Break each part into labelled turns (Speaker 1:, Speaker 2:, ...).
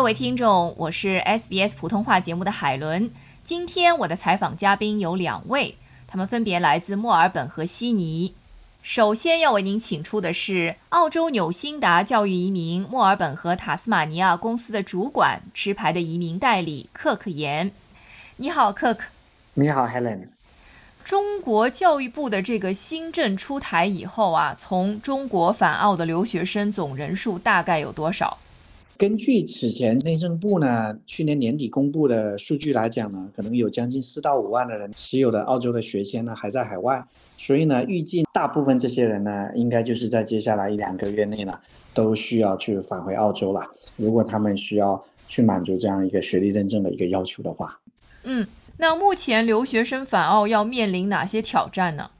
Speaker 1: 各位听众，我是 SBS 普通话节目的海伦。今天我的采访嘉宾有两位，他们分别来自墨尔本和悉尼。首先要为您请出的是澳洲纽辛达教育移民墨尔本和塔斯马尼亚公司的主管，持牌的移民代理克克言。你好，克克。
Speaker 2: 你好，Helen。
Speaker 1: 中国教育部的这个新政出台以后啊，从中国返澳的留学生总人数大概有多少？
Speaker 2: 根据此前内政部呢去年年底公布的数据来讲呢，可能有将近四到五万的人持有的澳洲的学签呢还在海外，所以呢，预计大部分这些人呢，应该就是在接下来一两个月内呢，都需要去返回澳洲了。如果他们需要去满足这样一个学历认证的一个要求的话，
Speaker 1: 嗯，那目前留学生返澳要面临哪些挑战呢？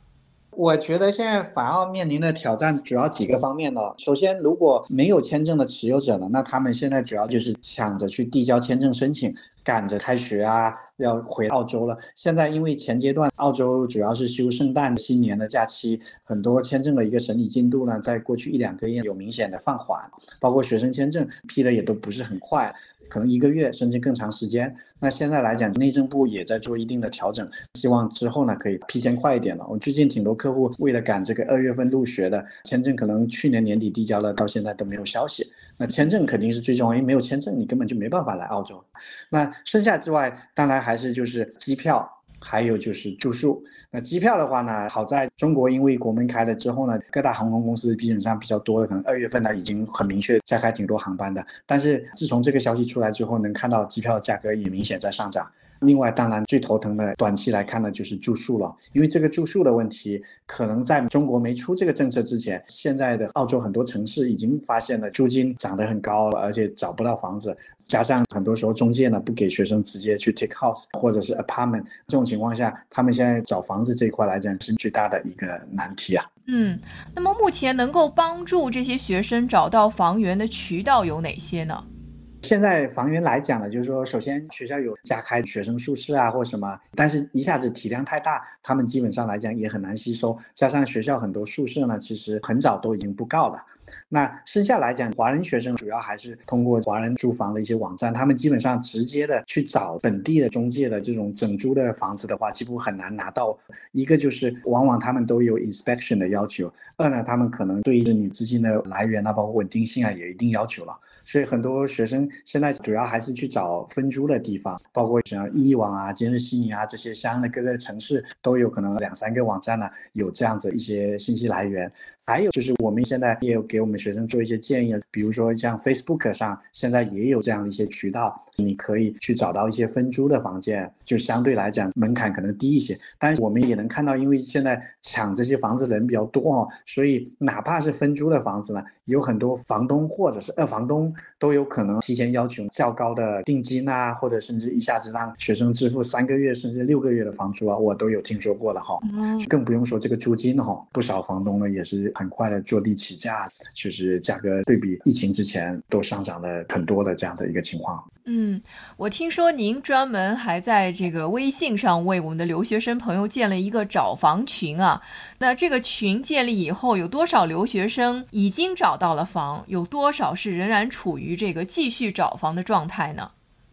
Speaker 2: 我觉得现在反澳面临的挑战主要几个方面呢。首先，如果没有签证的持有者呢，那他们现在主要就是抢着去递交签证申请，赶着开学啊，要回澳洲了。现在因为前阶段澳洲主要是休圣诞、新年的假期，很多签证的一个审理进度呢，在过去一两个月有明显的放缓，包括学生签证批的也都不是很快。可能一个月甚至更长时间。那现在来讲，内政部也在做一定的调整，希望之后呢可以批签快一点了。我最近挺多客户为了赶这个二月份入学的签证，可能去年年底递交了，到现在都没有消息。那签证肯定是最重要，因为没有签证，你根本就没办法来澳洲。那剩下之外，当然还是就是机票。还有就是住宿，那机票的话呢，好在中国因为国门开了之后呢，各大航空公司基本上比较多的，可能二月份呢已经很明确在开挺多航班的。但是自从这个消息出来之后，能看到机票价格也明显在上涨。另外，当然最头疼的短期来看呢，就是住宿了，因为这个住宿的问题，可能在中国没出这个政策之前，现在的澳洲很多城市已经发现了租金涨得很高了，而且找不到房子，加上很多时候中介呢不给学生直接去 take house 或者是 apartment，这种情况下，他们现在找房子这一块来讲是最大的一个难题啊。
Speaker 1: 嗯，那么目前能够帮助这些学生找到房源的渠道有哪些呢？
Speaker 2: 现在房源来讲呢，就是说，首先学校有加开学生宿舍啊，或什么，但是一下子体量太大，他们基本上来讲也很难吸收。加上学校很多宿舍呢，其实很早都已经不告了。那剩下来讲，华人学生主要还是通过华人租房的一些网站，他们基本上直接的去找本地的中介的这种整租的房子的话，几乎很难拿到。一个就是往往他们都有 inspection 的要求，二呢，他们可能对于你资金的来源啊，包括稳定性啊，也一定要求了。所以很多学生现在主要还是去找分租的地方，包括像易网啊、今日悉尼啊这些相应的各个城市都有可能两三个网站呢，有这样子一些信息来源。还有就是我们现在也有给我们学生做一些建议，比如说像 Facebook 上现在也有这样的一些渠道，你可以去找到一些分租的房间，就相对来讲门槛可能低一些。但是我们也能看到，因为现在抢这些房子的人比较多哦，所以哪怕是分租的房子呢，有很多房东或者是二房东都有可能提前要求较高的定金啊，或者甚至一下子让学生支付三个月甚至六个月的房租啊，我都有听说过了哈。更不用说这个租金哈，不少房东呢也是。很快的坐地起价，就是价格对比疫情之前都上涨了很多的这样的一个情况。
Speaker 1: 嗯，我听说您专门还在这个微信上为我们的留学生朋友建了一个找房群啊。那这个群建立以后，有多少留学生已经找到了房？有多少是仍然处于这个继续找房的状态呢？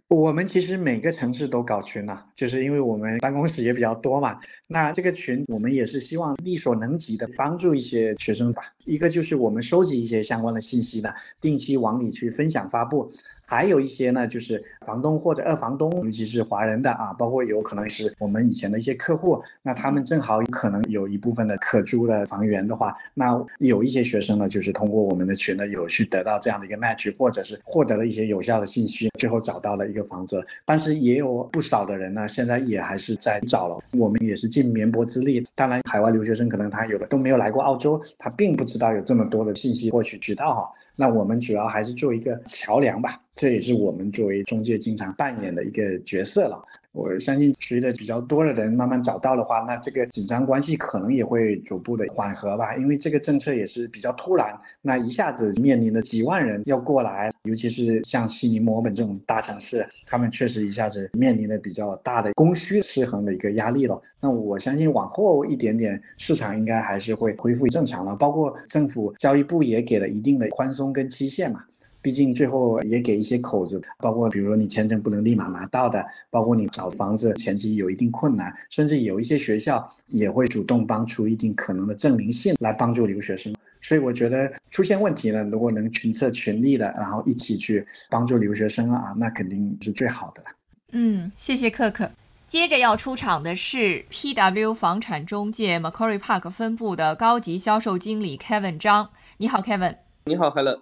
Speaker 2: 我们其实每个城市都搞群了，就是因为我们办公室也比较多嘛。那这个群我们也是希望力所能及的帮助一些学生吧。一个就是我们收集一些相关的信息呢，定期往里去分享发布。还有一些呢，就是房东或者二房东，尤其是华人的啊，包括有可能是我们以前的一些客户，那他们正好可能有一部分的可租的房源的话，那有一些学生呢，就是通过我们的群呢，有去得到这样的一个 match，或者是获得了一些有效的信息，最后找到了一个房子。但是也有不少的人呢，现在也还是在找了，我们也是尽绵薄之力。当然，海外留学生可能他有的都没有来过澳洲，他并不知道有这么多的信息获取渠道哈。那我们主要还是做一个桥梁吧，这也是我们作为中介经常扮演的一个角色了。我相信，随着比较多的人慢慢找到的话，那这个紧张关系可能也会逐步的缓和吧。因为这个政策也是比较突然，那一下子面临了几万人要过来，尤其是像悉尼、墨尔本这种大城市，他们确实一下子面临了比较大的供需失衡的一个压力了。那我相信往后一点点，市场应该还是会恢复正常了。包括政府教育部也给了一定的宽松跟期限嘛。毕竟最后也给一些口子，包括比如说你签证不能立马拿到的，包括你找房子前期有一定困难，甚至有一些学校也会主动帮出一定可能的证明信来帮助留学生。所以我觉得出现问题呢，如果能群策群力的，然后一起去帮助留学生啊，那肯定是最好的。
Speaker 1: 嗯，谢谢克克。接着要出场的是 PW 房产中介 Macquarie Park 分部的高级销售经理 Kevin 张。你好，Kevin。
Speaker 3: 你好，Helen。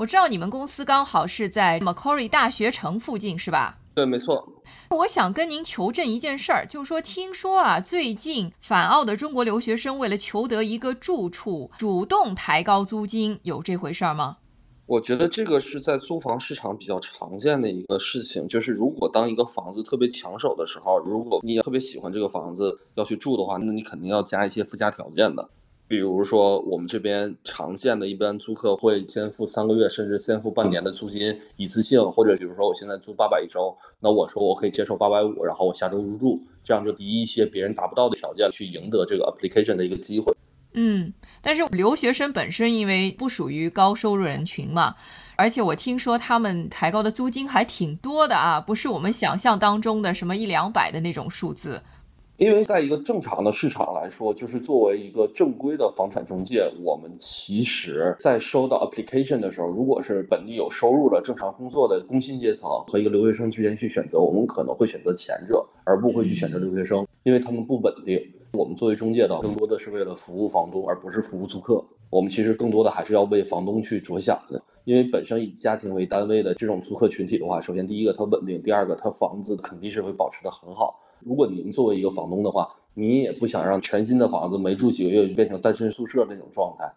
Speaker 1: 我知道你们公司刚好是在 Macquarie 大学城附近，是吧？
Speaker 3: 对，没错。
Speaker 1: 我想跟您求证一件事儿，就是说，听说啊，最近返澳的中国留学生为了求得一个住处，主动抬高租金，有这回事儿吗？
Speaker 3: 我觉得这个是在租房市场比较常见的一个事情，就是如果当一个房子特别抢手的时候，如果你也特别喜欢这个房子要去住的话，那你肯定要加一些附加条件的。比如说，我们这边常见的一般租客会先付三个月，甚至先付半年的租金，一次性。或者比如说，我现在租八百一周，那我说我可以接受八百五，然后我下周入住，这样就提一些别人达不到的条件，去赢得这个 application 的一个机会。
Speaker 1: 嗯，但是留学生本身因为不属于高收入人群嘛，而且我听说他们抬高的租金还挺多的啊，不是我们想象当中的什么一两百的那种数字。
Speaker 3: 因为在一个正常的市场来说，就是作为一个正规的房产中介，我们其实在收到 application 的时候，如果是本地有收入的、正常工作的工薪阶层和一个留学生之间去选择，我们可能会选择前者，而不会去选择留学生，因为他们不稳定。我们作为中介的，更多的是为了服务房东，而不是服务租客。我们其实更多的还是要为房东去着想的，因为本身以家庭为单位的这种租客群体的话，首先第一个它稳定，第二个它房子肯定是会保持的很好。如果您作为一个房东的话，你也不想让全新的房子没住几个月就变成单身宿舍那种状态。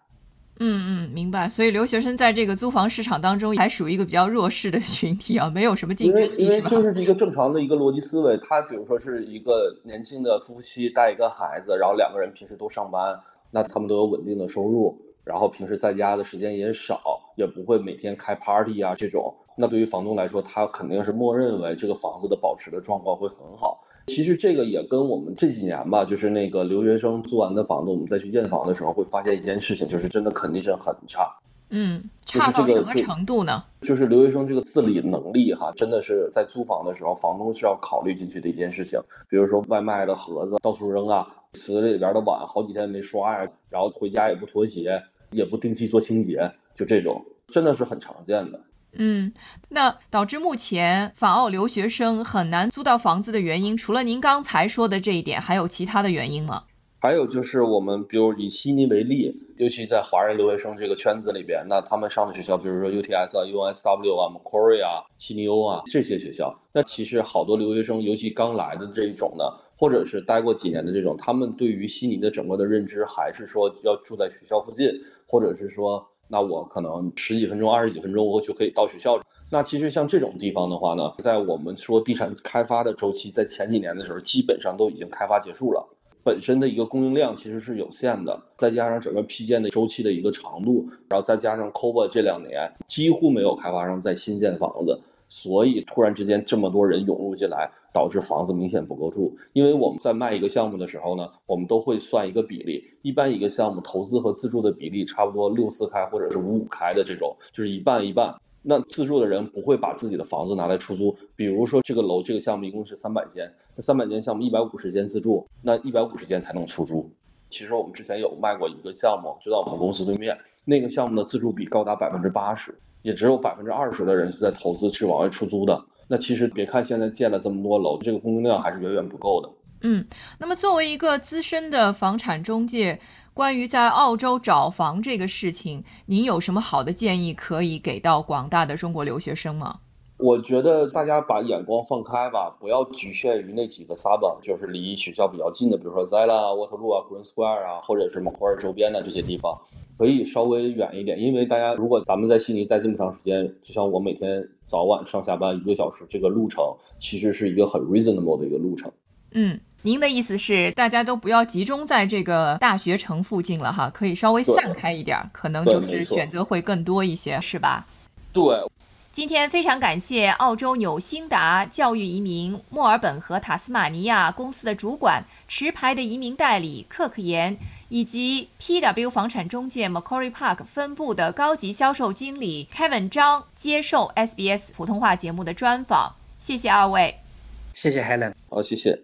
Speaker 1: 嗯嗯，明白。所以留学生在这个租房市场当中还属于一个比较弱势的群体啊，没有什么竞争
Speaker 3: 力，因为就是一个正常的一个逻辑思维。他比如说是一个年轻的夫妻带一个孩子，然后两个人平时都上班，那他们都有稳定的收入，然后平时在家的时间也少，也不会每天开 party 啊这种。那对于房东来说，他肯定是默认为这个房子的保持的状况会很好。其实这个也跟我们这几年吧，就是那个留学生租完的房子，我们再去验房的时候，会发现一件事情，就是真的肯定是很差。
Speaker 1: 嗯，差到什么程度呢？
Speaker 3: 就是留学生这个自理能力哈，真的是在租房的时候，房东是要考虑进去的一件事情。比如说外卖的盒子到处扔啊，池子里边的碗好几天没刷呀，然后回家也不脱鞋，也不定期做清洁，就这种，真的是很常见的。
Speaker 1: 嗯，那导致目前访澳留学生很难租到房子的原因，除了您刚才说的这一点，还有其他的原因吗？
Speaker 3: 还有就是我们，比如以悉尼为例，尤其在华人留学生这个圈子里边，那他们上的学校，比如说 UTS 啊、USW 啊、Macquarie 啊、悉尼欧啊这些学校，那其实好多留学生，尤其刚来的这一种呢，或者是待过几年的这种，他们对于悉尼的整个的认知，还是说要住在学校附近，或者是说。那我可能十几分钟、二十几分钟，我就可以到学校。那其实像这种地方的话呢，在我们说地产开发的周期，在前几年的时候，基本上都已经开发结束了。本身的一个供应量其实是有限的，再加上整个批建的周期的一个长度，然后再加上 COVID 这两年几乎没有开发商在新建房子。所以突然之间这么多人涌入进来，导致房子明显不够住。因为我们在卖一个项目的时候呢，我们都会算一个比例，一般一个项目投资和自住的比例差不多六四开或者是五五开的这种，就是一半一半。那自住的人不会把自己的房子拿来出租。比如说这个楼这个项目一共是三百间，那三百间项目一百五十间自住，那一百五十间才能出租。其实我们之前有卖过一个项目，就在我们公司对面，那个项目的自住比高达百分之八十。也只有百分之二十的人是在投资去往外出租的。那其实别看现在建了这么多楼，这个供应量还是远远不够的。
Speaker 1: 嗯，那么作为一个资深的房产中介，关于在澳洲找房这个事情，您有什么好的建议可以给到广大的中国留学生吗？
Speaker 3: 我觉得大家把眼光放开吧，不要局限于那几个 suburb，就是离学校比较近的，比如说 Zella、Waterloo 啊、Green Square 啊，或者是 Macquarie 周边的这些地方，可以稍微远一点。因为大家如果咱们在悉尼待这么长时间，就像我每天早晚上下班一个小时，这个路程其实是一个很 reasonable 的一个路程。
Speaker 1: 嗯，您的意思是大家都不要集中在这个大学城附近了哈，可以稍微散开一点，可能就是选择会更多一些，是吧？
Speaker 3: 对。
Speaker 1: 今天非常感谢澳洲纽兴达教育移民墨尔本和塔斯马尼亚公司的主管、持牌的移民代理克克言，以及 PW 房产中介 Macquarie Park 分部的高级销售经理 Kevin 张接受 SBS 普通话节目的专访。谢谢二位，
Speaker 2: 谢谢 Helen，
Speaker 3: 好，谢谢。